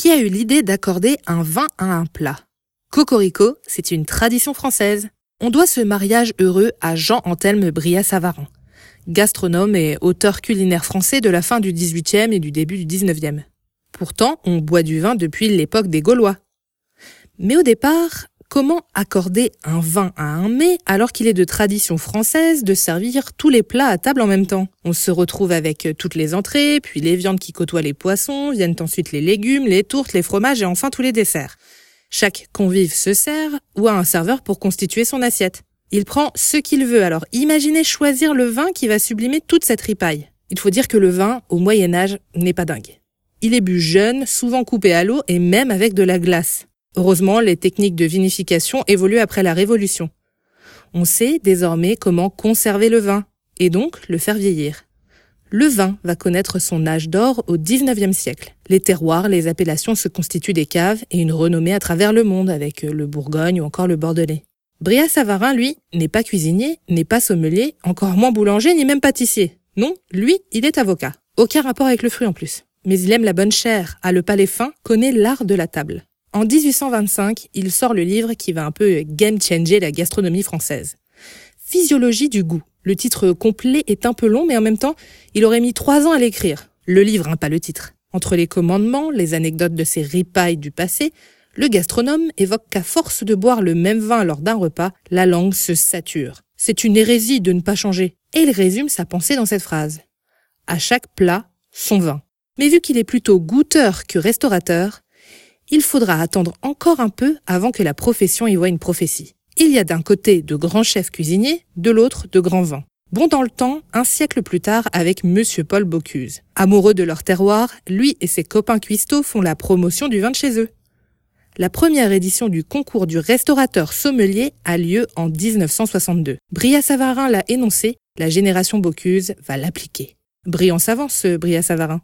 qui a eu l'idée d'accorder un vin à un plat. Cocorico, c'est une tradition française. On doit ce mariage heureux à Jean-Anthelme Bria-Savarin, gastronome et auteur culinaire français de la fin du XVIIIe et du début du XIXe. Pourtant, on boit du vin depuis l'époque des Gaulois. Mais au départ, comment accorder un vin à un mets alors qu'il est de tradition française de servir tous les plats à table en même temps? On se retrouve avec toutes les entrées, puis les viandes qui côtoient les poissons, viennent ensuite les légumes, les tourtes, les fromages et enfin tous les desserts. Chaque convive se sert ou a un serveur pour constituer son assiette. Il prend ce qu'il veut, alors imaginez choisir le vin qui va sublimer toute cette ripaille. Il faut dire que le vin, au Moyen Âge, n'est pas dingue. Il est bu jeune, souvent coupé à l'eau et même avec de la glace. Heureusement, les techniques de vinification évoluent après la Révolution. On sait désormais comment conserver le vin et donc le faire vieillir. Le vin va connaître son âge d'or au XIXe siècle. Les terroirs, les appellations se constituent des caves et une renommée à travers le monde avec le Bourgogne ou encore le Bordelais. Bria Savarin, lui, n'est pas cuisinier, n'est pas sommelier, encore moins boulanger ni même pâtissier. Non, lui, il est avocat. Aucun rapport avec le fruit en plus. Mais il aime la bonne chair, a le palais fin, connaît l'art de la table. En 1825, il sort le livre qui va un peu game changer la gastronomie française. Physiologie du goût. Le titre complet est un peu long, mais en même temps, il aurait mis trois ans à l'écrire. Le livre, hein, pas le titre. Entre les commandements, les anecdotes de ses ripailles du passé, le gastronome évoque qu'à force de boire le même vin lors d'un repas, la langue se sature. C'est une hérésie de ne pas changer. Et il résume sa pensée dans cette phrase. À chaque plat, son vin. Mais vu qu'il est plutôt goûteur que restaurateur, il faudra attendre encore un peu avant que la profession y voie une prophétie. Il y a d'un côté de grands chefs cuisiniers, de l'autre de grands vins. Bon dans le temps, un siècle plus tard avec Monsieur Paul Bocuse. Amoureux de leur terroir, lui et ses copains cuistots font la promotion du vin de chez eux. La première édition du concours du restaurateur sommelier a lieu en 1962. Bria Savarin l'a énoncé, la génération Bocuse va l'appliquer. Brillant savant ce Bria Savarin.